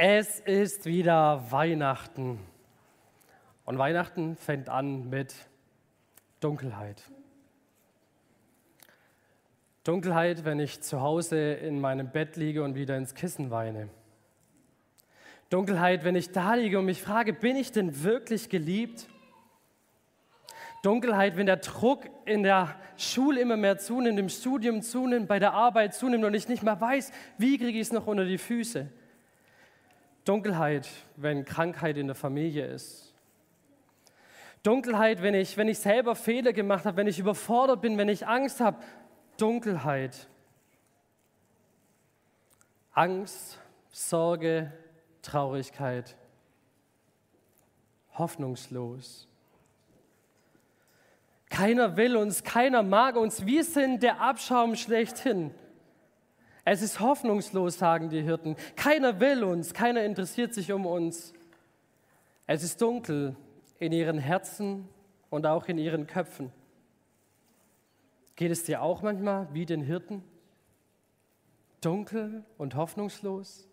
Es ist wieder Weihnachten. Und Weihnachten fängt an mit Dunkelheit. Dunkelheit, wenn ich zu Hause in meinem Bett liege und wieder ins Kissen weine. Dunkelheit, wenn ich da liege und mich frage, bin ich denn wirklich geliebt? Dunkelheit, wenn der Druck in der Schule immer mehr zunimmt, im Studium zunimmt, bei der Arbeit zunimmt und ich nicht mehr weiß, wie kriege ich es noch unter die Füße. Dunkelheit, wenn Krankheit in der Familie ist. Dunkelheit, wenn ich, wenn ich selber Fehler gemacht habe, wenn ich überfordert bin, wenn ich Angst habe. Dunkelheit. Angst, Sorge, Traurigkeit. Hoffnungslos. Keiner will uns, keiner mag uns. Wir sind der Abschaum schlechthin. Es ist hoffnungslos, sagen die Hirten. Keiner will uns, keiner interessiert sich um uns. Es ist dunkel in ihren Herzen und auch in ihren Köpfen. Geht es dir auch manchmal wie den Hirten? Dunkel und hoffnungslos?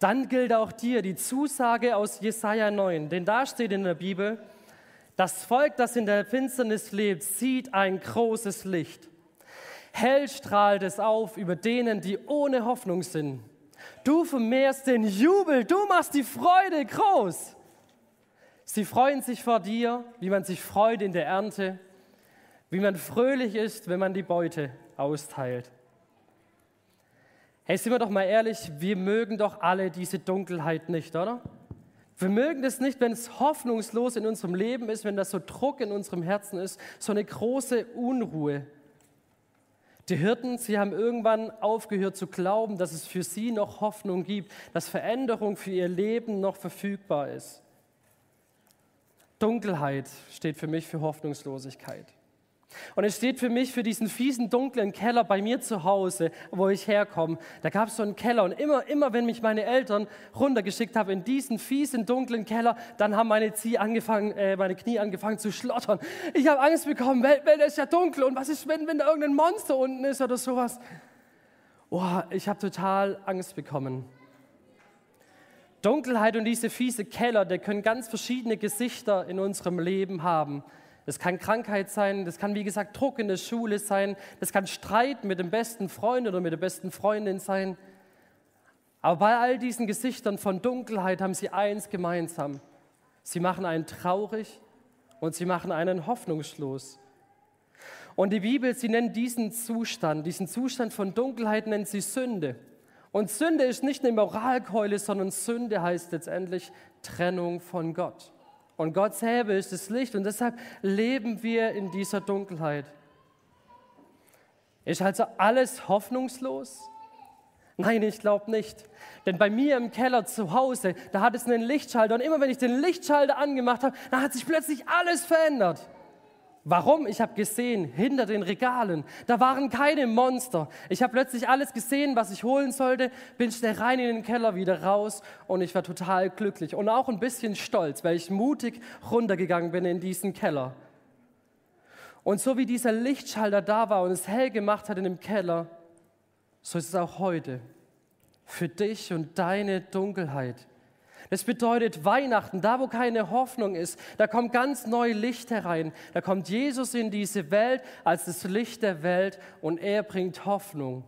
Dann gilt auch dir die Zusage aus Jesaja 9, denn da steht in der Bibel: Das Volk, das in der Finsternis lebt, sieht ein großes Licht. Hell strahlt es auf über denen, die ohne Hoffnung sind. Du vermehrst den Jubel, du machst die Freude groß. Sie freuen sich vor dir, wie man sich freut in der Ernte, wie man fröhlich ist, wenn man die Beute austeilt. Hey, sind wir doch mal ehrlich, wir mögen doch alle diese Dunkelheit nicht, oder? Wir mögen es nicht, wenn es hoffnungslos in unserem Leben ist, wenn das so Druck in unserem Herzen ist, so eine große Unruhe. Die Hirten, sie haben irgendwann aufgehört zu glauben, dass es für sie noch Hoffnung gibt, dass Veränderung für ihr Leben noch verfügbar ist. Dunkelheit steht für mich für Hoffnungslosigkeit. Und es steht für mich für diesen fiesen, dunklen Keller bei mir zu Hause, wo ich herkomme. Da gab es so einen Keller und immer, immer, wenn mich meine Eltern runtergeschickt haben in diesen fiesen, dunklen Keller, dann haben meine, Zie angefangen, äh, meine Knie angefangen zu schlottern. Ich habe Angst bekommen, weil, weil ist ja dunkel und was ist, wenn, wenn da irgendein Monster unten ist oder sowas. Oh, ich habe total Angst bekommen. Dunkelheit und diese fiese Keller, die können ganz verschiedene Gesichter in unserem Leben haben. Das kann Krankheit sein, das kann wie gesagt Druck in der Schule sein, das kann Streit mit dem besten Freund oder mit der besten Freundin sein. Aber bei all diesen Gesichtern von Dunkelheit haben sie eins gemeinsam. Sie machen einen traurig und sie machen einen hoffnungslos. Und die Bibel, sie nennt diesen Zustand, diesen Zustand von Dunkelheit nennt sie Sünde. Und Sünde ist nicht eine Moralkeule, sondern Sünde heißt letztendlich Trennung von Gott. Und Gott selber ist das Licht und deshalb leben wir in dieser Dunkelheit. Ist also alles hoffnungslos? Nein, ich glaube nicht. Denn bei mir im Keller zu Hause, da hat es einen Lichtschalter und immer wenn ich den Lichtschalter angemacht habe, dann hat sich plötzlich alles verändert. Warum? Ich habe gesehen, hinter den Regalen, da waren keine Monster. Ich habe plötzlich alles gesehen, was ich holen sollte, bin schnell rein in den Keller, wieder raus und ich war total glücklich und auch ein bisschen stolz, weil ich mutig runtergegangen bin in diesen Keller. Und so wie dieser Lichtschalter da war und es hell gemacht hat in dem Keller, so ist es auch heute für dich und deine Dunkelheit. Es bedeutet Weihnachten, da wo keine Hoffnung ist, da kommt ganz neu Licht herein. Da kommt Jesus in diese Welt als das Licht der Welt und er bringt Hoffnung.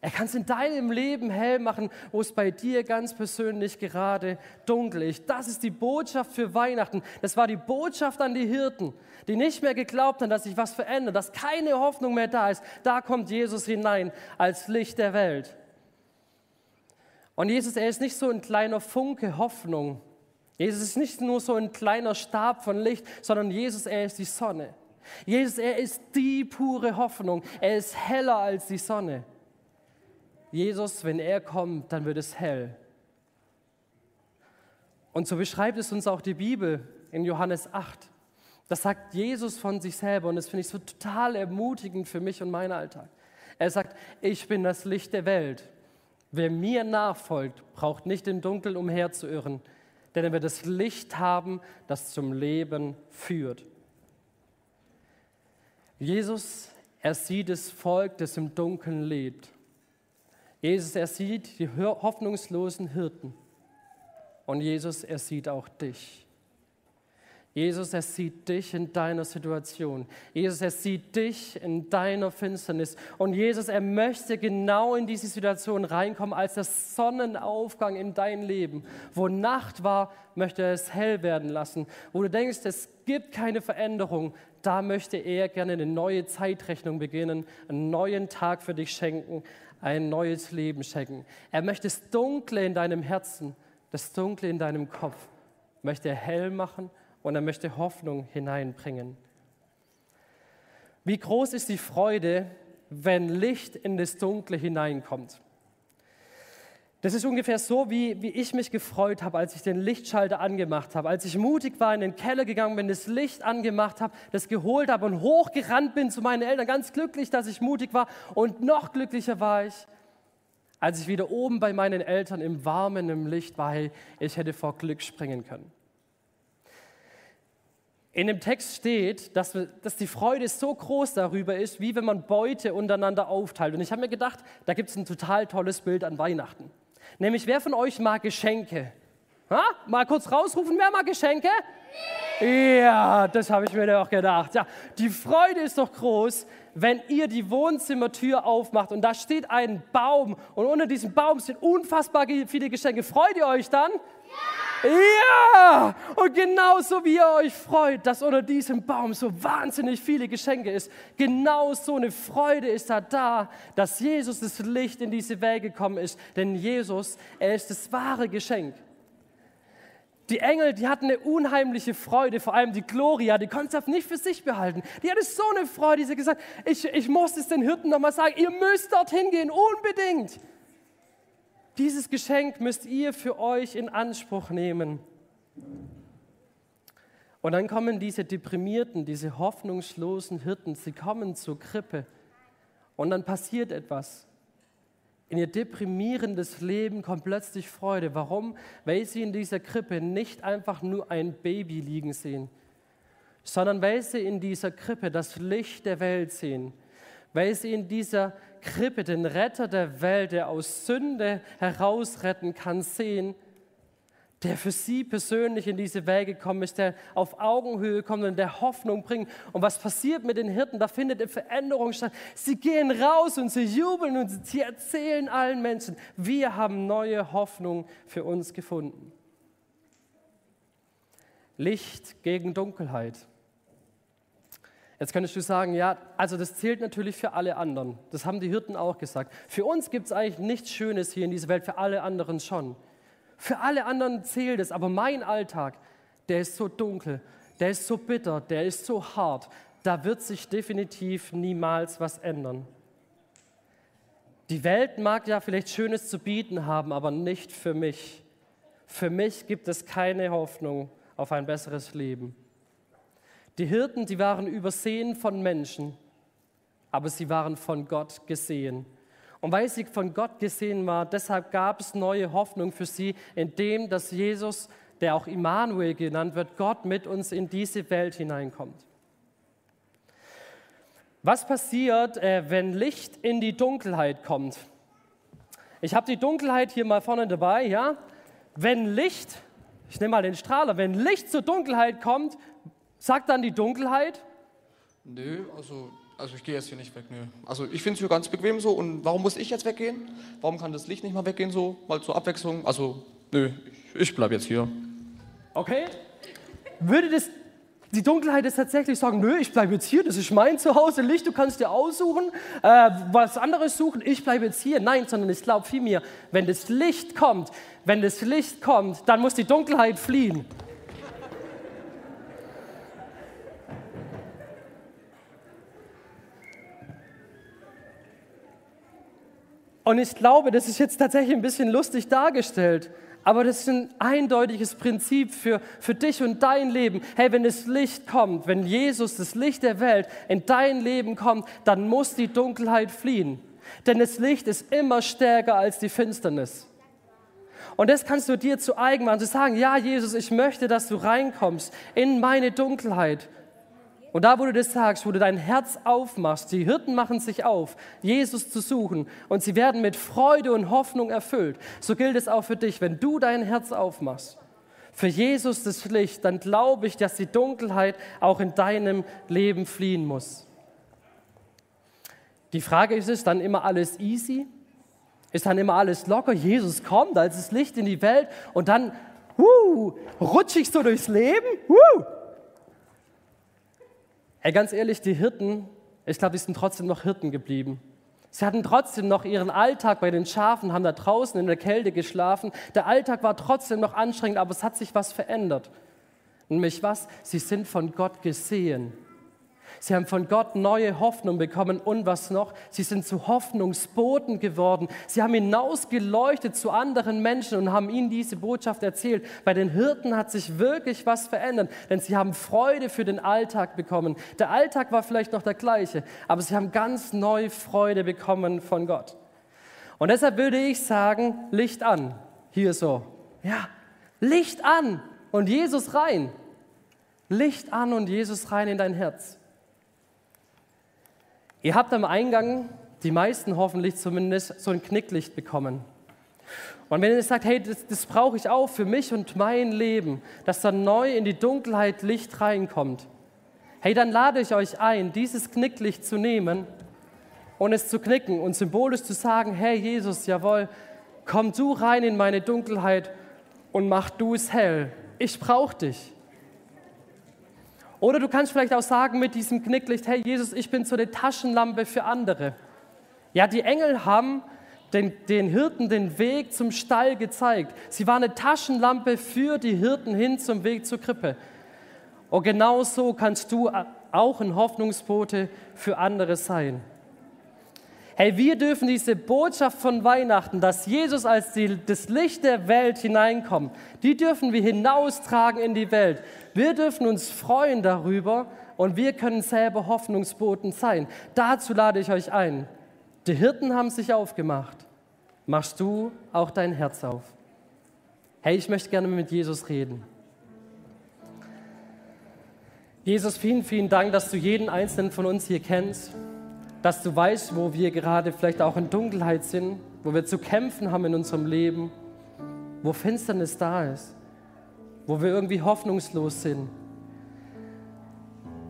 Er kann es in deinem Leben hell machen, wo es bei dir ganz persönlich gerade dunkel ist. Das ist die Botschaft für Weihnachten. Das war die Botschaft an die Hirten, die nicht mehr geglaubt haben, dass sich was verändert, dass keine Hoffnung mehr da ist. Da kommt Jesus hinein als Licht der Welt. Und Jesus, er ist nicht so ein kleiner Funke Hoffnung. Jesus ist nicht nur so ein kleiner Stab von Licht, sondern Jesus, er ist die Sonne. Jesus, er ist die pure Hoffnung. Er ist heller als die Sonne. Jesus, wenn er kommt, dann wird es hell. Und so beschreibt es uns auch die Bibel in Johannes 8. Das sagt Jesus von sich selber und das finde ich so total ermutigend für mich und meinen Alltag. Er sagt, ich bin das Licht der Welt. Wer mir nachfolgt, braucht nicht im Dunkeln umherzuirren, denn er wird das Licht haben, das zum Leben führt. Jesus, er sieht das Volk, das im Dunkeln lebt. Jesus, er sieht die hoffnungslosen Hirten. Und Jesus, er sieht auch dich. Jesus, er sieht dich in deiner Situation. Jesus, er sieht dich in deiner Finsternis. Und Jesus, er möchte genau in diese Situation reinkommen, als der Sonnenaufgang in dein Leben. Wo Nacht war, möchte er es hell werden lassen. Wo du denkst, es gibt keine Veränderung, da möchte er gerne eine neue Zeitrechnung beginnen, einen neuen Tag für dich schenken, ein neues Leben schenken. Er möchte das Dunkle in deinem Herzen, das Dunkle in deinem Kopf, möchte er hell machen und er möchte Hoffnung hineinbringen. Wie groß ist die Freude, wenn Licht in das Dunkle hineinkommt? Das ist ungefähr so, wie, wie ich mich gefreut habe, als ich den Lichtschalter angemacht habe. Als ich mutig war, in den Keller gegangen bin, das Licht angemacht habe, das geholt habe und hochgerannt bin zu meinen Eltern. Ganz glücklich, dass ich mutig war. Und noch glücklicher war ich, als ich wieder oben bei meinen Eltern im Warmen, im Licht war. Ich hätte vor Glück springen können. In dem Text steht, dass, dass, die Freude so groß darüber ist, wie wenn man Beute untereinander aufteilt. Und ich habe mir gedacht, da gibt es ein total tolles Bild an Weihnachten. Nämlich, wer von euch mag Geschenke? Ha? Mal kurz rausrufen, wer mag Geschenke? Ja, das habe ich mir doch gedacht. Ja, die Freude ist doch groß, wenn ihr die Wohnzimmertür aufmacht und da steht ein Baum und unter diesem Baum sind unfassbar viele Geschenke. Freut ihr euch dann? Ja! Und genauso wie ihr euch freut, dass unter diesem Baum so wahnsinnig viele Geschenke ist, genau so eine Freude ist da da, dass Jesus das Licht in diese Welt gekommen ist. Denn Jesus, er ist das wahre Geschenk. Die Engel, die hatten eine unheimliche Freude, vor allem die Gloria, die konnte es nicht für sich behalten. Die hatte so eine Freude, sie gesagt, ich, ich muss es den Hirten nochmal sagen, ihr müsst dorthin gehen, unbedingt. Dieses Geschenk müsst ihr für euch in Anspruch nehmen. Und dann kommen diese deprimierten, diese hoffnungslosen Hirten, sie kommen zur Krippe und dann passiert etwas. In ihr deprimierendes Leben kommt plötzlich Freude. Warum? Weil sie in dieser Krippe nicht einfach nur ein Baby liegen sehen, sondern weil sie in dieser Krippe das Licht der Welt sehen, weil sie in dieser Krippe den Retter der Welt, der aus Sünde herausretten kann, sehen, der für sie persönlich in diese Welt gekommen ist, der auf Augenhöhe kommt und der Hoffnung bringt. Und was passiert mit den Hirten? Da findet eine Veränderung statt. Sie gehen raus und sie jubeln und sie erzählen allen Menschen, wir haben neue Hoffnung für uns gefunden. Licht gegen Dunkelheit. Jetzt könntest du sagen, ja, also das zählt natürlich für alle anderen. Das haben die Hirten auch gesagt. Für uns gibt es eigentlich nichts Schönes hier in dieser Welt, für alle anderen schon. Für alle anderen zählt es, aber mein Alltag, der ist so dunkel, der ist so bitter, der ist so hart. Da wird sich definitiv niemals was ändern. Die Welt mag ja vielleicht Schönes zu bieten haben, aber nicht für mich. Für mich gibt es keine Hoffnung auf ein besseres Leben. Die Hirten, die waren übersehen von Menschen, aber sie waren von Gott gesehen. Und weil sie von Gott gesehen war, deshalb gab es neue Hoffnung für sie, indem dass Jesus, der auch Immanuel genannt wird, Gott mit uns in diese Welt hineinkommt. Was passiert, äh, wenn Licht in die Dunkelheit kommt? Ich habe die Dunkelheit hier mal vorne dabei, ja? Wenn Licht, ich nehme mal den Strahler, wenn Licht zur Dunkelheit kommt, Sagt dann die Dunkelheit? Nö, also, also ich gehe jetzt hier nicht weg, nö. Also ich finde es hier ganz bequem so und warum muss ich jetzt weggehen? Warum kann das Licht nicht mal weggehen so, mal zur Abwechslung? Also, nö, ich, ich bleibe jetzt hier. Okay. Würde das die Dunkelheit ist tatsächlich sagen, nö, ich bleibe jetzt hier, das ist mein Zuhause, Licht, du kannst dir aussuchen, äh, was anderes suchen, ich bleibe jetzt hier. Nein, sondern ich glaube vielmehr, wenn das Licht kommt, wenn das Licht kommt, dann muss die Dunkelheit fliehen. Und ich glaube, das ist jetzt tatsächlich ein bisschen lustig dargestellt, aber das ist ein eindeutiges Prinzip für, für dich und dein Leben. Hey, wenn das Licht kommt, wenn Jesus, das Licht der Welt, in dein Leben kommt, dann muss die Dunkelheit fliehen. Denn das Licht ist immer stärker als die Finsternis. Und das kannst du dir zu eigen machen, zu sagen, ja Jesus, ich möchte, dass du reinkommst in meine Dunkelheit. Und da, wo du das sagst, wo du dein Herz aufmachst, die Hirten machen sich auf, Jesus zu suchen und sie werden mit Freude und Hoffnung erfüllt. So gilt es auch für dich, wenn du dein Herz aufmachst. Für Jesus das Licht, dann glaube ich, dass die Dunkelheit auch in deinem Leben fliehen muss. Die Frage ist, ist dann immer alles easy? Ist dann immer alles locker? Jesus kommt als das Licht in die Welt und dann uh, ich so durchs Leben? Uh. Ey, ganz ehrlich, die Hirten, ich glaube, die sind trotzdem noch Hirten geblieben. Sie hatten trotzdem noch ihren Alltag bei den Schafen, haben da draußen in der Kälte geschlafen. Der Alltag war trotzdem noch anstrengend, aber es hat sich was verändert. Nämlich was? Sie sind von Gott gesehen. Sie haben von Gott neue Hoffnung bekommen und was noch? Sie sind zu Hoffnungsboten geworden. Sie haben hinausgeleuchtet zu anderen Menschen und haben ihnen diese Botschaft erzählt. Bei den Hirten hat sich wirklich was verändert, denn sie haben Freude für den Alltag bekommen. Der Alltag war vielleicht noch der gleiche, aber sie haben ganz neue Freude bekommen von Gott. Und deshalb würde ich sagen, Licht an. Hier so. Ja, Licht an und Jesus rein. Licht an und Jesus rein in dein Herz. Ihr habt am Eingang, die meisten hoffentlich zumindest, so ein Knicklicht bekommen. Und wenn ihr sagt, hey, das, das brauche ich auch für mich und mein Leben, dass da neu in die Dunkelheit Licht reinkommt, hey, dann lade ich euch ein, dieses Knicklicht zu nehmen und es zu knicken und symbolisch zu sagen, hey Jesus, jawohl, komm du rein in meine Dunkelheit und mach du es hell. Ich brauche dich. Oder du kannst vielleicht auch sagen mit diesem Knicklicht, hey Jesus, ich bin so eine Taschenlampe für andere. Ja, die Engel haben den, den Hirten den Weg zum Stall gezeigt. Sie war eine Taschenlampe für die Hirten hin zum Weg zur Krippe. Und genau so kannst du auch ein Hoffnungsbote für andere sein. Hey, wir dürfen diese Botschaft von Weihnachten, dass Jesus als die, das Licht der Welt hineinkommt, die dürfen wir hinaustragen in die Welt. Wir dürfen uns freuen darüber und wir können selber Hoffnungsboten sein. Dazu lade ich euch ein. Die Hirten haben sich aufgemacht. Machst du auch dein Herz auf? Hey, ich möchte gerne mit Jesus reden. Jesus, vielen, vielen Dank, dass du jeden einzelnen von uns hier kennst dass du weißt, wo wir gerade vielleicht auch in Dunkelheit sind, wo wir zu kämpfen haben in unserem Leben, wo Finsternis da ist, wo wir irgendwie hoffnungslos sind.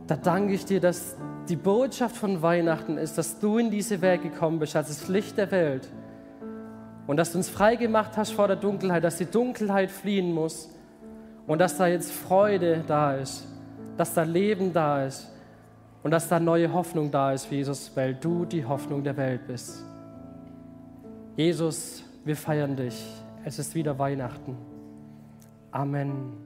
Da danke ich dir, dass die Botschaft von Weihnachten ist, dass du in diese Welt gekommen bist als das Licht der Welt. Und dass du uns frei gemacht hast vor der Dunkelheit, dass die Dunkelheit fliehen muss. Und dass da jetzt Freude da ist, dass da Leben da ist und dass da neue Hoffnung da ist, Jesus, weil du die Hoffnung der Welt bist. Jesus, wir feiern dich. Es ist wieder Weihnachten. Amen.